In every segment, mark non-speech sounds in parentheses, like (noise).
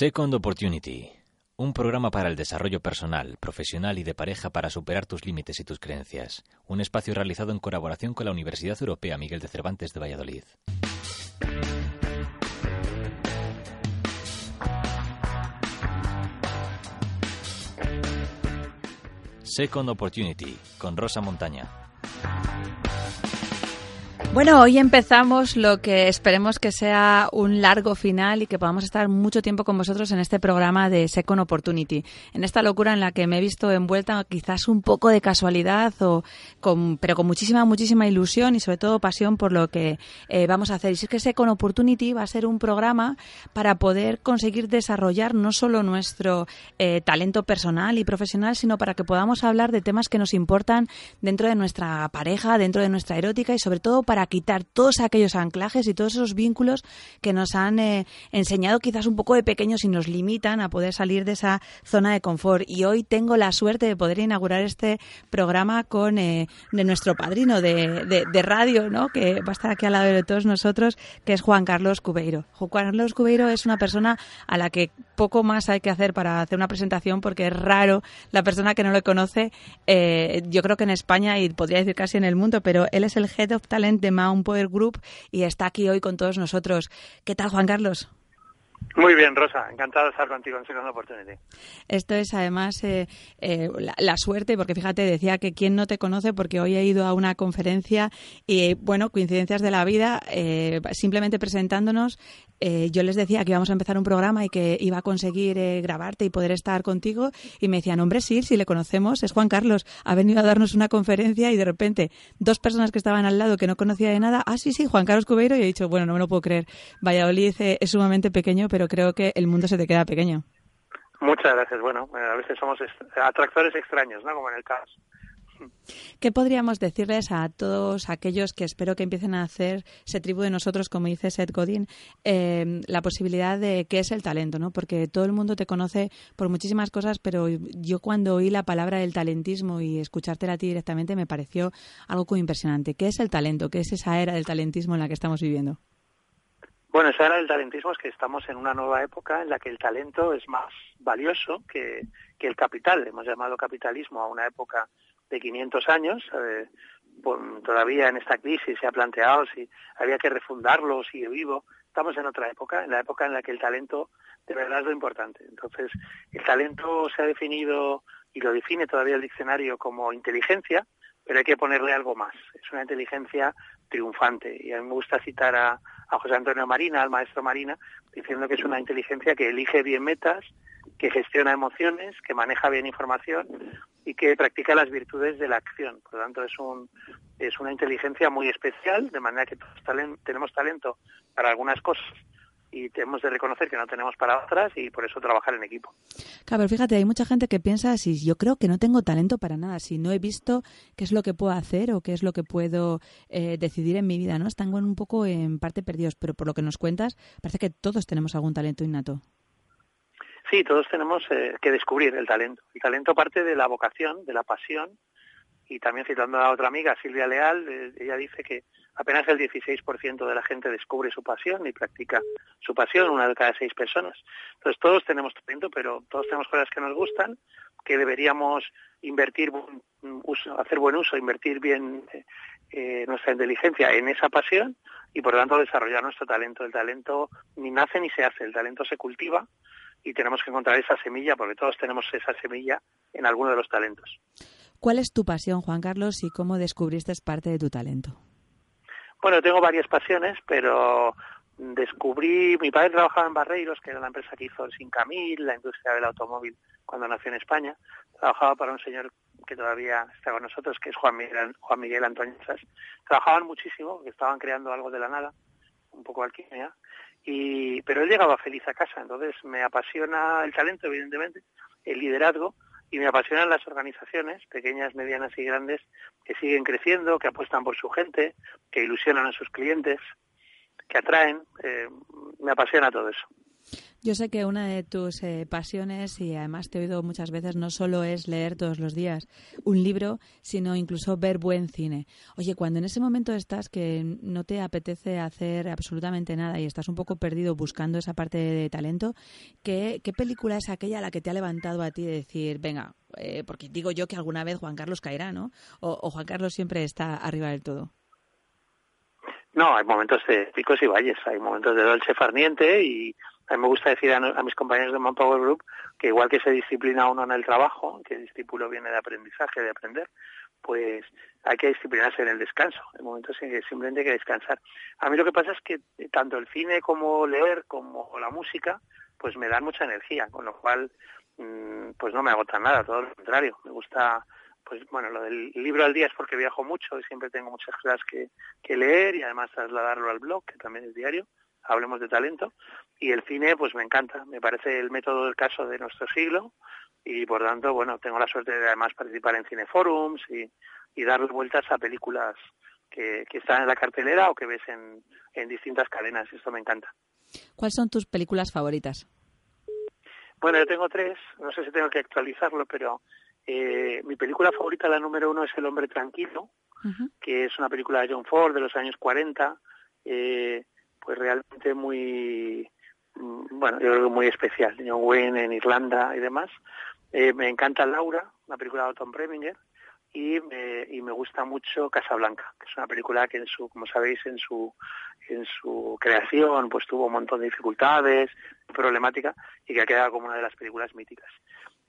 Second Opportunity, un programa para el desarrollo personal, profesional y de pareja para superar tus límites y tus creencias. Un espacio realizado en colaboración con la Universidad Europea Miguel de Cervantes de Valladolid. Second Opportunity, con Rosa Montaña. Bueno, hoy empezamos lo que esperemos que sea un largo final y que podamos estar mucho tiempo con vosotros en este programa de Second Opportunity, en esta locura en la que me he visto envuelta quizás un poco de casualidad, o con, pero con muchísima, muchísima ilusión y sobre todo pasión por lo que eh, vamos a hacer. Y es que Second Opportunity va a ser un programa para poder conseguir desarrollar no solo nuestro eh, talento personal y profesional, sino para que podamos hablar de temas que nos importan dentro de nuestra pareja, dentro de nuestra erótica y sobre todo para quitar todos aquellos anclajes y todos esos vínculos que nos han eh, enseñado quizás un poco de pequeños y nos limitan a poder salir de esa zona de confort. Y hoy tengo la suerte de poder inaugurar este programa con eh, de nuestro padrino de, de, radio, ¿no? que va a estar aquí al lado de todos nosotros, que es Juan Carlos Cubeiro. Juan Carlos Cubeiro es una persona a la que poco más hay que hacer para hacer una presentación porque es raro la persona que no lo conoce. Eh, yo creo que en España y podría decir casi en el mundo, pero él es el Head of Talent un Power Group y está aquí hoy con todos nosotros. ¿Qué tal, Juan Carlos? Muy bien, Rosa. Encantado de estar contigo en Second Opportunity. Esto es además eh, eh, la, suerte, porque fíjate, decía que quién no te conoce, porque hoy he ido a una conferencia y, bueno, coincidencias de la vida, eh, simplemente presentándonos, yo les decía que íbamos a empezar un programa y que iba a conseguir grabarte y poder estar contigo. Y me decían, hombre, sí, si le conocemos, es Juan Carlos, ha venido a darnos una conferencia y de repente dos personas que estaban al lado que no conocía de nada, ah, sí, sí, Juan Carlos Cubeiro, y he dicho, bueno, no me lo puedo creer. Valladolid es sumamente pequeño, pero creo que el mundo se te queda pequeño. Muchas gracias. Bueno, a veces somos atractores extraños, ¿no? Como en el caos. ¿Qué podríamos decirles a todos aquellos que espero que empiecen a hacer ese tribu de nosotros, como dice Seth Godin, eh, la posibilidad de qué es el talento, ¿no? Porque todo el mundo te conoce por muchísimas cosas, pero yo cuando oí la palabra del talentismo y escuchártela a ti directamente me pareció algo muy impresionante. ¿Qué es el talento? ¿Qué es esa era del talentismo en la que estamos viviendo? Bueno, esa era el talentismo, es que estamos en una nueva época en la que el talento es más valioso que, que el capital. Hemos llamado capitalismo a una época de 500 años. Eh, todavía en esta crisis se ha planteado si había que refundarlo, sigue vivo. Estamos en otra época, en la época en la que el talento de verdad es lo importante. Entonces, el talento se ha definido y lo define todavía el diccionario como inteligencia, pero hay que ponerle algo más. Es una inteligencia triunfante. Y a mí me gusta citar a, José Antonio Marina, al maestro Marina, diciendo que es una inteligencia que elige bien metas, que gestiona emociones, que maneja bien información y que practica las virtudes de la acción. Por lo tanto, es, un, es una inteligencia muy especial, de manera que todos tenemos talento para algunas cosas y tenemos de reconocer que no tenemos para otras y por eso trabajar en equipo. Claro, pero fíjate, hay mucha gente que piensa si yo creo que no tengo talento para nada, si no he visto qué es lo que puedo hacer o qué es lo que puedo eh, decidir en mi vida, ¿no? Están un poco en parte perdidos, pero por lo que nos cuentas, parece que todos tenemos algún talento innato. Sí, todos tenemos eh, que descubrir el talento. El talento parte de la vocación, de la pasión, y también citando a otra amiga, Silvia Leal, eh, ella dice que apenas el 16% de la gente descubre su pasión y practica su pasión, una de cada seis personas. Entonces todos tenemos talento, pero todos tenemos cosas que nos gustan, que deberíamos invertir, hacer buen uso, invertir bien eh, nuestra inteligencia en esa pasión y por lo tanto desarrollar nuestro talento. El talento ni nace ni se hace, el talento se cultiva y tenemos que encontrar esa semilla porque todos tenemos esa semilla en alguno de los talentos. ¿Cuál es tu pasión, Juan Carlos, y cómo descubriste parte de tu talento? Bueno, tengo varias pasiones, pero descubrí, mi padre trabajaba en Barreiros, que era la empresa que hizo el Sincamil, la industria del automóvil, cuando nació en España. Trabajaba para un señor que todavía está con nosotros, que es Juan Miguel, Juan Miguel Antoñezas. Trabajaban muchísimo, porque estaban creando algo de la nada, un poco alquimia, y, pero él llegaba feliz a casa, entonces me apasiona el talento, evidentemente, el liderazgo, y me apasionan las organizaciones, pequeñas, medianas y grandes, que siguen creciendo, que apuestan por su gente, que ilusionan a sus clientes, que atraen. Eh, me apasiona todo eso. Yo sé que una de tus eh, pasiones, y además te he oído muchas veces, no solo es leer todos los días un libro, sino incluso ver buen cine. Oye, cuando en ese momento estás que no te apetece hacer absolutamente nada y estás un poco perdido buscando esa parte de talento, ¿qué, película es aquella la que te ha levantado a ti de decir, venga, eh, porque digo yo que alguna vez Juan Carlos caerá, ¿no? O, Juan Carlos siempre está arriba del todo. No, hay momentos de picos y valles, hay momentos de dolce farniente y a mí me gusta decir a, mis compañeros de Manpower Group que igual que se disciplina uno en el trabajo, que el discípulo viene de aprendizaje, de aprender, pues hay que disciplinarse en el descanso. En momentos en que simplemente hay que descansar. A mí lo que pasa es que tanto el cine como leer como la música, pues me dan mucha energía, con lo cual mm, pues no me agota nada, todo lo contrario. Me gusta pues bueno, lo del libro al día es porque viajo mucho y siempre tengo muchas cosas que, que leer y además trasladarlo al blog, que también es diario hablemos de talento, y el cine pues me encanta, me parece el método del caso de nuestro siglo y por tanto, bueno, tengo la suerte de además participar en cineforums y, y darle vueltas a películas que, que están en la cartelera o que ves en, en distintas cadenas, esto me encanta. ¿Cuáles son tus películas favoritas? Bueno, yo tengo tres, no sé si tengo que actualizarlo, pero eh, mi película favorita, la número uno, es El hombre tranquilo, que es una película de John Ford de los años 40, eh, pues realmente muy, mm, bueno, yo creo que muy especial. John Wayne en Irlanda y demás. Eh, me encanta Laura, una película de Tom Preminger, y me, y me gusta mucho Casablanca, que es una película que en su, como sabéis, en su, en su creación pues tuvo un montón de dificultades, problemática, y que ha quedado como una de las películas míticas.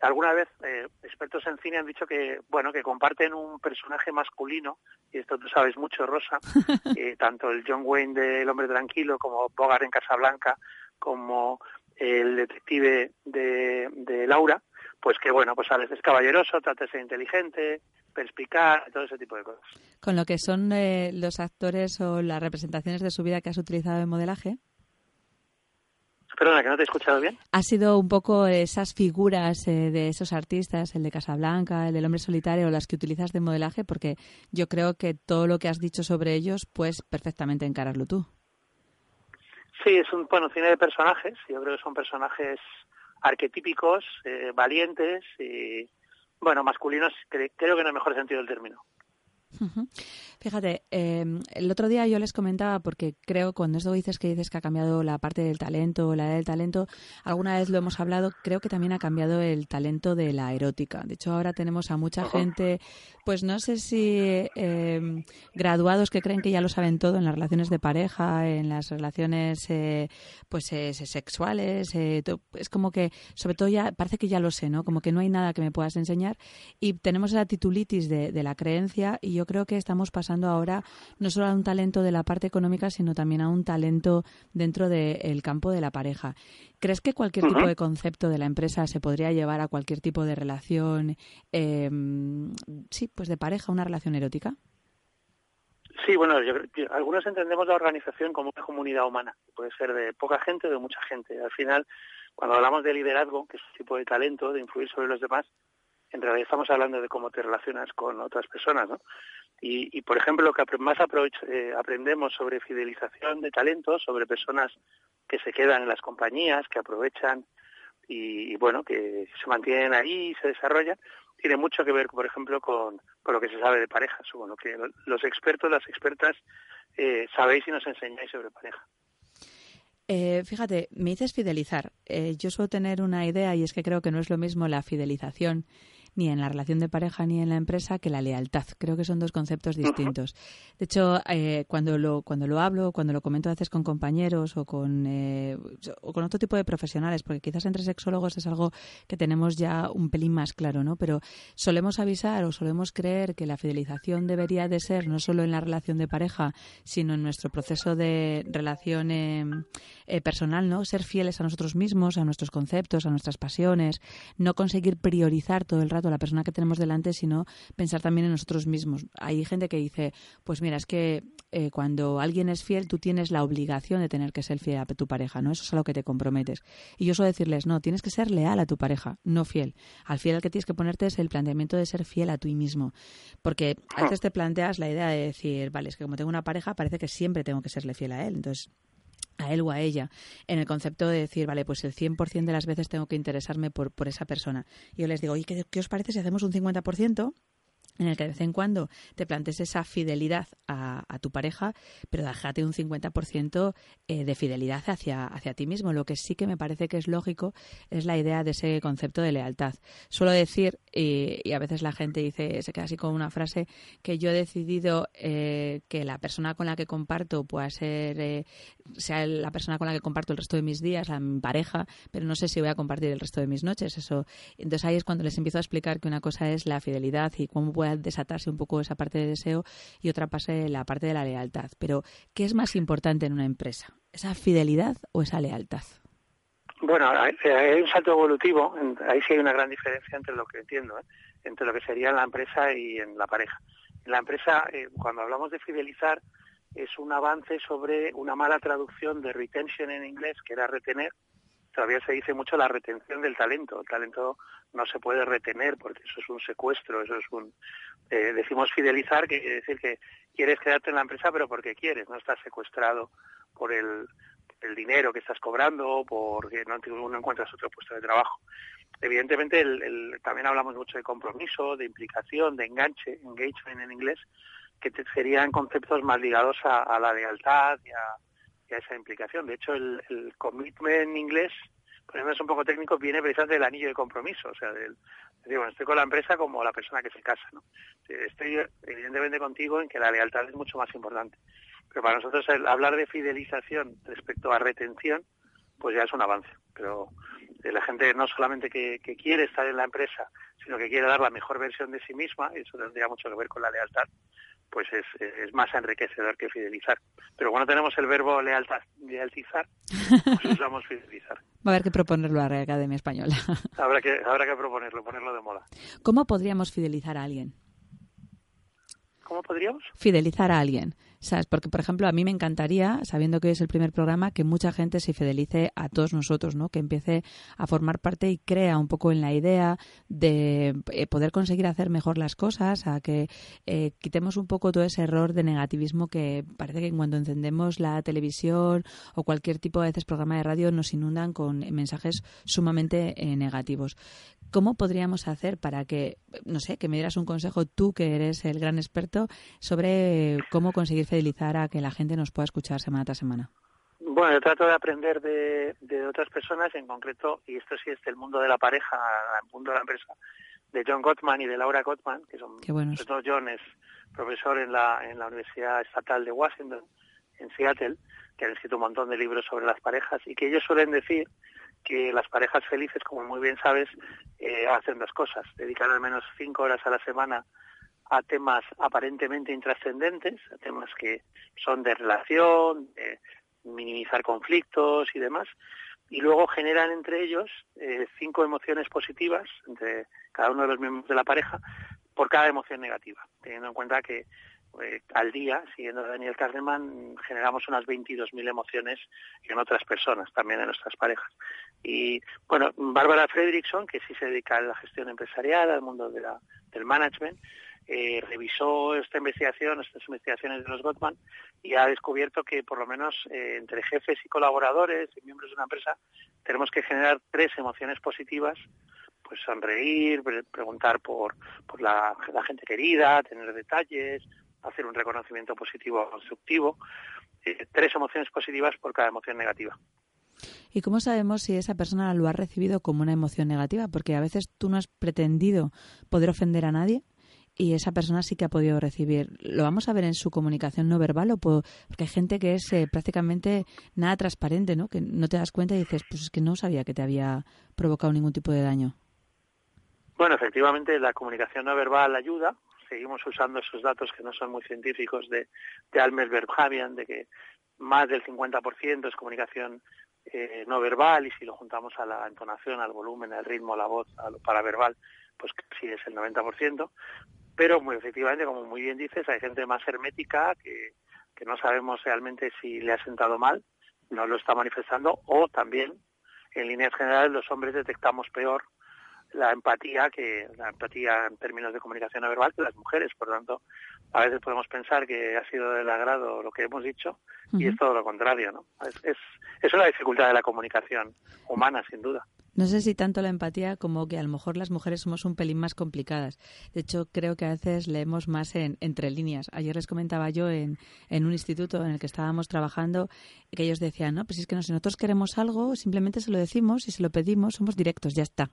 Alguna vez eh, expertos en cine han dicho que, bueno, que comparten un personaje masculino, y esto tú sabes mucho, Rosa, (laughs) eh, tanto el John Wayne de El hombre tranquilo como Bogart en Casablanca, como el detective de, de Laura, pues que bueno, pues a veces es caballeroso, trata de ser inteligente, perspicaz, todo ese tipo de cosas. Con lo que son eh, los actores o las representaciones de su vida que has utilizado en modelaje. Perdona, que no te he escuchado bien. Ha sido un poco esas figuras eh, de esos artistas, el de Casablanca, el del hombre solitario, las que utilizas de modelaje, porque yo creo que todo lo que has dicho sobre ellos, pues perfectamente encararlo tú. Sí, es un bueno, cine de personajes. Yo creo que son personajes arquetípicos, eh, valientes y, bueno, masculinos, creo que en el mejor sentido del término. Fíjate, em, el otro día yo les comentaba, porque creo cuando esto dices que dices que ha cambiado la parte del talento, la del talento, alguna vez lo hemos hablado, creo que también ha cambiado el talento de la erótica. De hecho, ahora tenemos a mucha gente, pues no sé si em, graduados que creen que ya lo saben todo en las relaciones de pareja, en las relaciones eh, pues eh, sexuales. Eh, es como que, sobre todo ya, parece que ya lo sé, ¿no? Como que no hay nada que me puedas enseñar. Y tenemos la titulitis de, de la creencia y yo creo que estamos pasando ahora no solo a un talento de la parte económica, sino también a un talento dentro del campo de la pareja. ¿Crees que cualquier tipo de concepto de la empresa se podría llevar a cualquier tipo de relación, em, sí, pues de pareja, una relación erótica? Sí, bueno, algunos entendemos la organización como una comunidad humana. Puede ser de poca gente o de mucha gente. Al final, cuando hablamos de liderazgo, que es un tipo de talento, de influir sobre los demás, en realidad estamos hablando de cómo te relacionas con otras personas, ¿no? Y, por ejemplo, lo que más eh, aprendemos sobre fidelización de talentos, sobre personas que se quedan en las compañías, que aprovechan y, bueno, que se mantienen ahí y se desarrollan, tiene mucho que ver, por ejemplo, con, lo que se sabe de parejas, o lo que los expertos, las expertas, eh, sabéis y nos enseñáis sobre pareja. Eh, fíjate, me dices fidelizar. yo suelo tener una idea y es que creo que no es lo mismo la fidelización ni en la relación de pareja ni en la empresa que la lealtad. Creo que son dos conceptos distintos. De hecho, eh, cuando, lo, cuando lo hablo, cuando lo comento a veces con compañeros o con, eh, o con otro tipo de profesionales, porque quizás entre sexólogos es algo que tenemos ya un pelín más claro, ¿no? Pero solemos avisar o solemos creer que la fidelización debería de ser no solo en la relación de pareja, sino en nuestro proceso de relación eh, personal, ¿no? Ser fieles a nosotros mismos, a nuestros conceptos, a nuestras pasiones, no conseguir priorizar todo el rato la persona que tenemos delante, sino pensar también en nosotros mismos. Hay gente que dice, pues mira, es que eh, cuando alguien es fiel, tú tienes la obligación de tener que ser fiel a tu pareja, ¿no? Eso es a lo que te comprometes. Y yo suelo decirles, no, tienes que ser leal a tu pareja, no fiel. Al fiel al que tienes que ponerte es el planteamiento de ser fiel a ti mismo. Porque a veces te planteas la idea de decir, vale, es que como tengo una pareja, parece que siempre tengo que serle fiel a él. Entonces, a él o a ella, en el concepto de decir, vale, pues el 100% de las veces tengo que interesarme por, por esa persona. Y yo les digo, oye, ¿qué, ¿qué os parece si hacemos un 50%? En el que de vez en cuando te plantes esa fidelidad a, tu pareja, pero déjate un 50% eh, de fidelidad hacia, hacia ti mismo. Lo que sí que me parece que es lógico es la idea de ese concepto de lealtad. Suelo decir, y, a veces la gente dice, se queda así con una frase, que yo he decidido eh, que la persona con la que comparto pueda ser, eh, sea la persona con la que comparto el resto de mis días, la mi pareja, pero no sé si voy a compartir el resto de mis noches. Eso. Entonces ahí es cuando les empiezo a explicar que una cosa es la fidelidad y cómo puede desatarse un poco esa parte de deseo y otra parte la parte de la lealtad. Pero, ¿qué es más importante en una empresa? ¿Esa fidelidad o esa lealtad? Bueno, hay un salto evolutivo, ahí sí hay una gran diferencia entre lo que entiendo, ¿eh? entre lo que sería en la empresa y en la pareja. En la empresa, eh, cuando hablamos de fidelizar, es un avance sobre una mala traducción de retention en inglés, que era retener, todavía se dice mucho la retención del talento. El talento no se puede retener porque eso es un secuestro, eso es un... Eh, decimos fidelizar, que quiere decir que quieres quedarte en la empresa pero porque quieres, no estás secuestrado por el, el dinero que estás cobrando porque no, no encuentras otro puesto de trabajo. Evidentemente también hablamos mucho de compromiso, de implicación, de enganche, engagement en inglés, que serían conceptos más ligados a la lealtad a, esa implicación. De hecho, el, el commitment en inglés, es un poco técnico, viene precisamente del anillo de compromiso, o sea, del, digo, estoy con la empresa como la persona que se casa, ¿no? Estoy evidentemente contigo en que la lealtad es mucho más importante. Pero para nosotros el hablar de fidelización respecto a retención, pues ya es un avance. Pero la gente no solamente que, que, quiere estar en la empresa, sino que quiere dar la mejor versión de sí misma, y eso tendría mucho que ver con la lealtad, pues es, es, más enriquecedor que fidelizar. Pero cuando tenemos el verbo lealtad, lealtizar, pues (laughs) usamos fidelizar. Va a haber que proponerlo a la Academia Española. (laughs) habrá, que, habrá que proponerlo, ponerlo de moda. ¿Cómo podríamos fidelizar a alguien? ¿Cómo podríamos? Fidelizar a alguien. ¿Sabes? Porque, por ejemplo, a mí me encantaría, sabiendo que es el primer programa, que mucha gente se fidelice a todos nosotros, ¿no? Que empiece a formar parte y crea un poco en la idea de eh, poder conseguir hacer mejor las cosas, a que eh, quitemos un poco todo ese error de negativismo que parece que cuando encendemos la televisión o cualquier tipo de veces programa de radio nos inundan con mensajes sumamente eh, negativos. ¿Cómo podríamos hacer para que, no sé, que me dieras un consejo tú que eres el gran experto sobre cómo conseguir fidelizar a que la gente nos pueda escuchar semana tras semana? Bueno, yo trato de aprender de, otras personas, en concreto, y esto sí es del mundo de la pareja, el mundo de la empresa, de John Gottman y de Laura Gottman, que son los dos John es profesor en la, en la Universidad Estatal de Washington, en Seattle, que han escrito un montón de libros sobre las parejas y que ellos suelen decir que las parejas felices, como muy bien sabes, eh, hacen dos cosas, dedicar al menos cinco horas a la semana a temas aparentemente intrascendentes, a temas que son de relación, de minimizar conflictos y demás, y luego generan entre ellos eh, cinco emociones positivas entre cada uno de los miembros de la pareja por cada emoción negativa, teniendo en cuenta que eh, al día, siguiendo a Daniel Kahneman, generamos unas 22.000 emociones en otras personas, también en nuestras parejas. Y bueno, Bárbara Fredrickson, que sí se dedica a la gestión empresarial, al mundo del management, eh, revisó esta investigación, estas investigaciones de los Gottman, y ha descubierto que por lo menos eh, entre jefes y colaboradores y miembros de una empresa tenemos que generar tres emociones positivas, pues sonreír, preguntar por, por la, gente querida, tener detalles, hacer un reconocimiento positivo o constructivo, eh, tres emociones positivas por cada emoción negativa. ¿Y cómo sabemos si esa persona lo ha recibido como una emoción negativa? Porque a veces tú no has pretendido poder ofender a nadie y esa persona sí que ha podido recibir. ¿Lo vamos a ver en su comunicación no verbal? o Porque hay gente que es eh, prácticamente nada transparente, ¿no? Que no te das cuenta y dices, pues es que no sabía que te había provocado ningún tipo de daño. Bueno, efectivamente la comunicación no verbal ayuda. Seguimos usando esos datos que no son muy científicos de, de Almer Berghavian, de que más del 50% es comunicación eh, no verbal y si lo juntamos a la entonación, al volumen, al ritmo, a la voz, a lo paraverbal, pues casi es el 90%. Pero muy efectivamente, como muy bien dices, hay gente más hermética que, que no sabemos realmente si le ha sentado mal, no lo está manifestando, o también, en líneas generales, los hombres detectamos peor la empatía que la empatía en términos de comunicación no verbal que las mujeres. Por lo tanto a veces podemos pensar que ha sido del agrado lo que hemos dicho y es todo lo contrario no es, es, es una dificultad de la comunicación humana sin duda no sé si tanto la empatía como que a lo mejor las mujeres somos un pelín más complicadas. De hecho, creo que a veces leemos más en, entre líneas. Ayer les comentaba yo en, en, un instituto en el que estábamos trabajando que ellos decían, no, pues es que no, si nosotros queremos algo, simplemente se lo decimos y se lo pedimos, somos directos, ya está.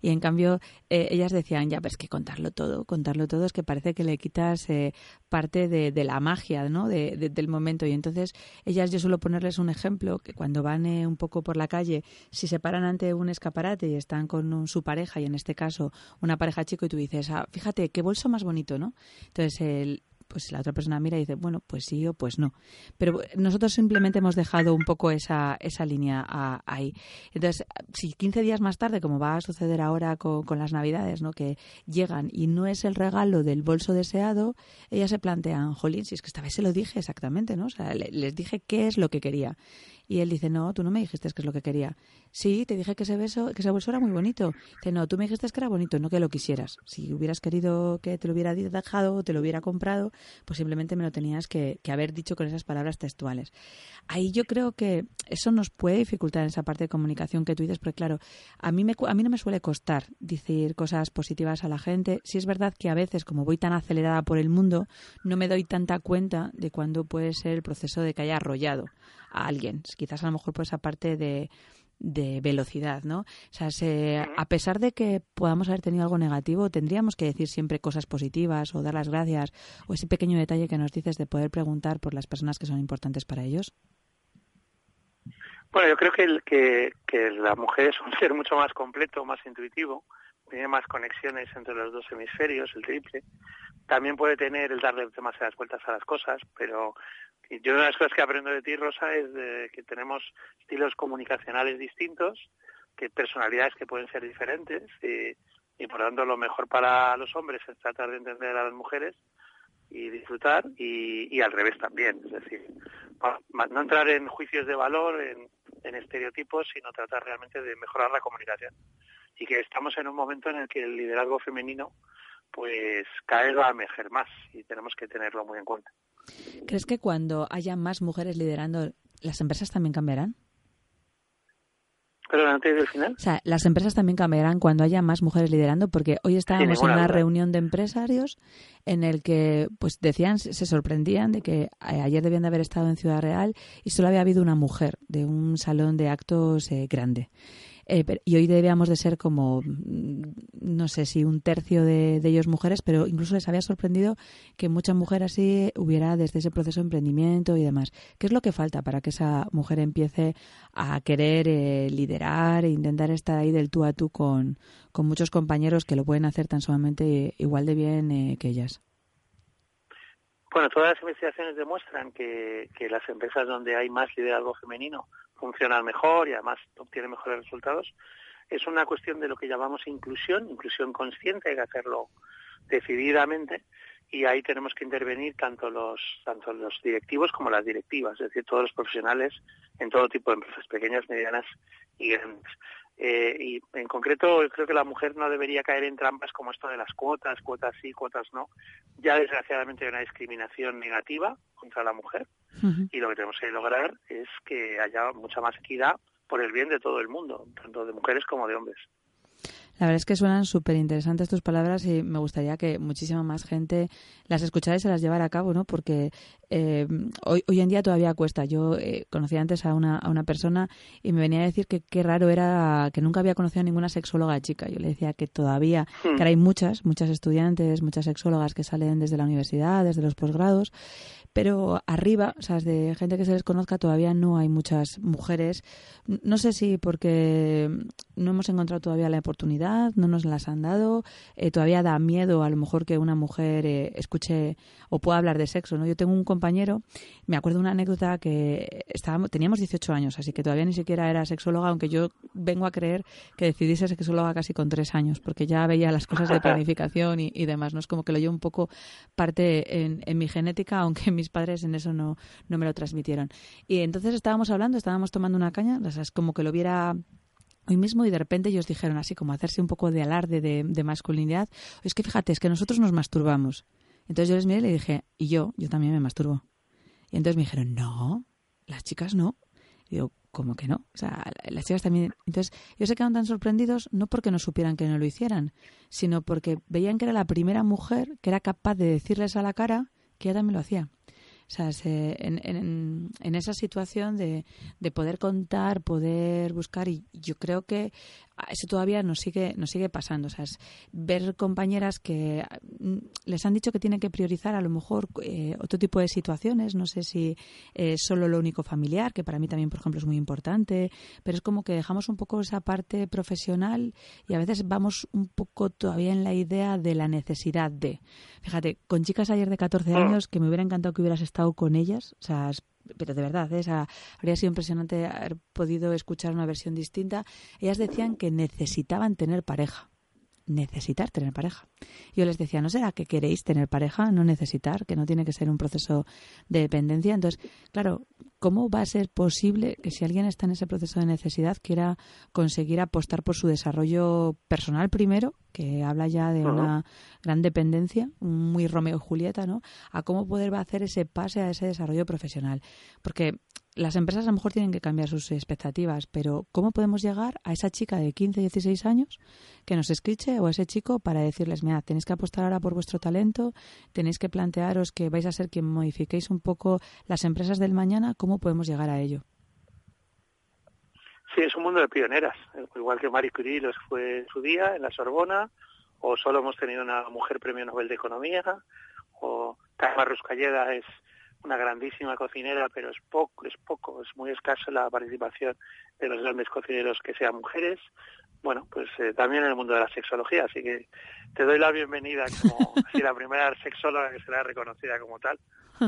Y en cambio, eh, ellas decían, ya, pues que contarlo todo, contarlo todo es que parece que le quitas eh, parte de, de, la magia, ¿no? De, de, del momento. Y entonces, ellas, yo suelo ponerles un ejemplo, que cuando van eh, un poco por la calle, si se paran ante un escaparate y están con su pareja, y en este caso una pareja chico, y tú dices, ah, fíjate, qué bolso más bonito, ¿no? Entonces, el, pues la otra persona mira y dice, bueno, pues sí o pues no. Pero nosotros simplemente hemos dejado un poco esa, esa línea ahí. Entonces, si 15 días más tarde, como va a suceder ahora con, las Navidades, ¿no? que llegan y no es el regalo del bolso deseado, ellas se plantean, jolín, si es que esta vez se lo dije exactamente, ¿no? O sea, les dije qué es lo que quería. Y él dice, no, tú no me dijiste qué es lo que quería. Sí, te dije que ese beso, que ese bolso era muy bonito. Dice, no, tú me dijiste que era bonito, no que lo quisieras. Si hubieras querido que te lo hubiera dejado o te lo hubiera comprado, pues simplemente me lo tenías que, que, haber dicho con esas palabras textuales. Ahí yo creo que eso nos puede dificultar en esa parte de comunicación que tú dices, porque claro, a mí, me, a mí no me suele costar decir cosas positivas a la gente. Si es verdad que a veces, como voy tan acelerada por el mundo, no me doy tanta cuenta de cuándo puede ser el proceso de que haya arrollado a alguien. Quizás a lo mejor por esa parte de, de velocidad, ¿no? O sea, se, a pesar de que podamos haber tenido algo negativo, tendríamos que decir siempre cosas positivas o dar las gracias o ese pequeño detalle que nos dices de poder preguntar por las personas que son importantes para ellos. Bueno, yo creo que, el, que, que la mujer es un ser mucho más completo, más intuitivo, tiene más conexiones entre los dos hemisferios, el triple. También puede tener el darle demasiadas vueltas a las cosas, pero yo una de las cosas que aprendo de ti, Rosa, es que tenemos estilos comunicacionales distintos, que personalidades que pueden ser diferentes y, por lo tanto lo mejor para los hombres es tratar de entender a las mujeres y disfrutar y, al revés también, es decir, no entrar en juicios de valor, en estereotipos, sino tratar realmente de mejorar la comunicación y que estamos en un momento en el que el liderazgo femenino pues cada vez va a más y tenemos que tenerlo muy en cuenta. ¿Crees que cuando haya más mujeres liderando, las empresas también cambiarán? Pero antes del final. O sea, las empresas también cambiarán cuando haya más mujeres liderando, porque hoy estábamos en una duda. reunión de empresarios en el que, pues decían, se sorprendían de que ayer debían de haber estado en Ciudad Real y solo había habido una mujer de un salón de actos eh, grande. Eh, pero, y hoy debíamos de ser como, mm, no sé si un tercio de, ellos mujeres, pero incluso les había sorprendido que mucha mujer así hubiera desde ese proceso de emprendimiento y demás. ¿Qué es lo que falta para que esa mujer empiece a querer eh, liderar e intentar estar ahí del tú a tú con, con muchos compañeros que lo pueden hacer tan solamente igual de bien eh, que ellas? Bueno, todas las investigaciones demuestran que, las empresas donde hay más liderazgo femenino funcionan mejor y además obtienen mejores resultados. Es una cuestión de lo que llamamos inclusión, inclusión consciente, hay que hacerlo decididamente y ahí tenemos que intervenir tanto los tanto los directivos como las directivas, es decir, todos los profesionales en todo tipo de empresas pequeñas, medianas y grandes. Eh, y en concreto creo que la mujer no debería caer en trampas como esto de las cuotas, cuotas sí, cuotas no. Ya desgraciadamente hay una discriminación negativa contra la mujer uh -huh. y lo que tenemos que lograr es que haya mucha más equidad por el bien de todo el mundo, tanto de mujeres como de hombres. La verdad es que suenan súper interesantes tus palabras y me gustaría que muchísima más gente las escuchara y se las llevara a cabo, ¿no? Porque eh, hoy, hoy en día todavía cuesta. Yo eh, conocí antes a una, a una persona y me venía a decir que qué raro era que nunca había conocido a ninguna sexóloga chica. Yo le decía que todavía, que ahora hay muchas, muchas estudiantes, muchas sexólogas que salen desde la universidad, desde los posgrados, pero arriba, o sea, de gente que se les conozca, todavía no hay muchas mujeres. No sé si porque no hemos encontrado todavía la oportunidad, no nos las han dado, eh, todavía da miedo a lo mejor que una mujer eh, escuche o pueda hablar de sexo, ¿no? Yo tengo un compañero, me acuerdo de una anécdota que estábamos, teníamos 18 años, así que todavía ni siquiera era sexóloga, aunque yo vengo a creer que decidí ser sexóloga casi con tres años, porque ya veía las cosas de (laughs) planificación y, y demás, ¿no? Es como que lo llevo un poco parte en, en mi genética, aunque mis padres en eso no, no me lo transmitieron. Y entonces estábamos hablando, estábamos tomando una caña, o sea, es como que lo hubiera hoy mismo y de repente ellos dijeron así como hacerse un poco de alarde de, masculinidad, es que fíjate, es que nosotros nos masturbamos. Entonces yo les miré y le dije, y yo, yo también me masturbo. Y entonces me dijeron, no, las chicas no. Y digo, ¿cómo que no? O sea, las chicas también. Entonces, ellos se quedaron tan sorprendidos no porque no supieran que no lo hicieran, sino porque veían que era la primera mujer que era capaz de decirles a la cara que ella también lo hacía. O sea, en, en, en, esa situación de, de, poder contar, poder buscar, y yo creo que eso todavía nos sigue, nos sigue pasando. O sea, es ver compañeras que mm, les han dicho que tienen que priorizar a lo mejor eh, otro tipo de situaciones. No sé si es solo lo único familiar, que para mí también, por ejemplo, es muy importante, pero es como que dejamos un poco esa parte profesional y a veces vamos un poco todavía en la idea de la necesidad de. Fíjate, con chicas ayer de 14 ah. años que me hubiera encantado que hubieras estado con ellas, o sea, pero de verdad, ¿eh? habría sido impresionante haber podido escuchar una versión distinta. Ellas decían que necesitaban tener pareja. Necesitar tener pareja. Yo les decía, ¿no será que queréis tener pareja? No necesitar, que no tiene que ser un proceso de dependencia. Entonces, claro, ¿cómo va a ser posible que si alguien está en ese proceso de necesidad quiera conseguir apostar por su desarrollo personal primero, que habla ya de una gran dependencia, muy Romeo y Julieta, ¿no? A cómo poder hacer ese pase a ese desarrollo profesional. Porque las empresas a lo mejor tienen que cambiar sus expectativas, pero ¿cómo podemos llegar a esa chica de 15, 16 años que nos escriche o a ese chico para decirles, mira, tenéis que apostar ahora por vuestro talento, tenéis que plantearos que vais a ser quien modifiquéis un poco las empresas del mañana, ¿cómo podemos llegar a ello? Sí, es un mundo de pioneras, igual que Marie Curie los fue su día en la Sorbona, o solo hemos tenido una mujer premio Nobel de Economía, o Carmen Ruscalleda es una grandísima cocinera, pero es poco, es poco, es muy escasa la participación de los grandes cocineros que sean mujeres. Bueno, pues eh, también en el mundo de la sexología, así que te doy la bienvenida como (laughs) si la primera sexóloga que será reconocida como tal.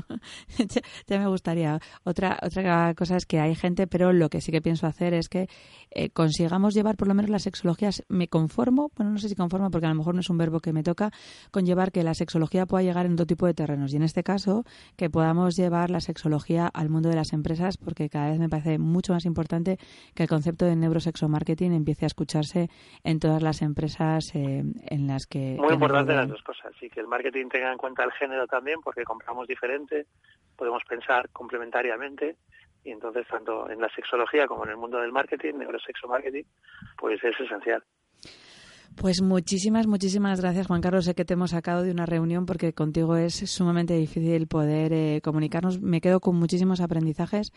(laughs) ya me gustaría. Otra, otra cosa es que hay gente, pero lo que sí que pienso hacer es que eh, consigamos llevar por lo menos la sexología. Me conformo, bueno, no sé si conformo porque a lo mejor no es un verbo que me toca, con llevar que la sexología pueda llegar en todo tipo de terrenos. Y en este caso, que podamos llevar la sexología al mundo de las empresas, porque cada vez me parece mucho más importante que el concepto de neurosexomarketing empiece a escucharse en todas las empresas eh, en las que. Muy importante las dos cosas. Y que el marketing tenga en cuenta el género también, porque compramos podemos pensar complementariamente y entonces tanto en la sexología como en el mundo del marketing, neurosexo marketing, pues es esencial. Pues muchísimas, muchísimas gracias, Juan Carlos. Sé que te hemos sacado de una reunión porque contigo es sumamente difícil poder eh, comunicarnos. Me quedo con muchísimos aprendizajes.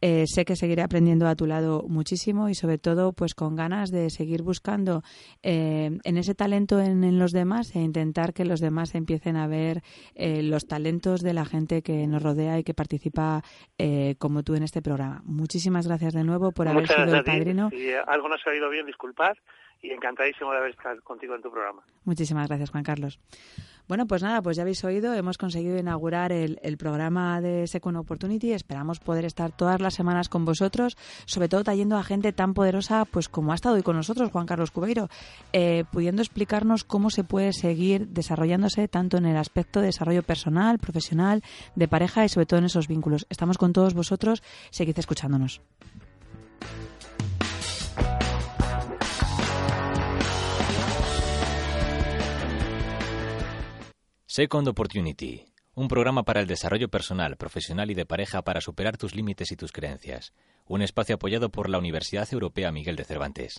Eh, sé que seguiré aprendiendo a tu lado muchísimo y sobre todo pues con ganas de seguir buscando eh, en ese talento en, los demás e intentar que los demás empiecen a ver los talentos de la gente que nos rodea y que participa como tú en este programa. Muchísimas gracias de nuevo por haber sido el padrino. Si algo no se ha ido bien, disculpad y encantadísimo de haber estado contigo en tu programa. Muchísimas gracias, Juan Carlos. Bueno, pues nada, pues ya habéis oído, hemos conseguido inaugurar el, programa de Second Opportunity. Esperamos poder estar todas las semanas con vosotros, sobre todo trayendo a gente tan poderosa pues como ha estado hoy con nosotros, Juan Carlos Cubeiro, eh, pudiendo explicarnos cómo se puede seguir desarrollándose tanto en el aspecto de desarrollo personal, profesional, de pareja y sobre todo en esos vínculos. Estamos con todos vosotros, seguid escuchándonos. Second Opportunity, un programa para el desarrollo personal, profesional y de pareja para superar tus límites y tus creencias. Un espacio apoyado por la Universidad Europea Miguel de Cervantes.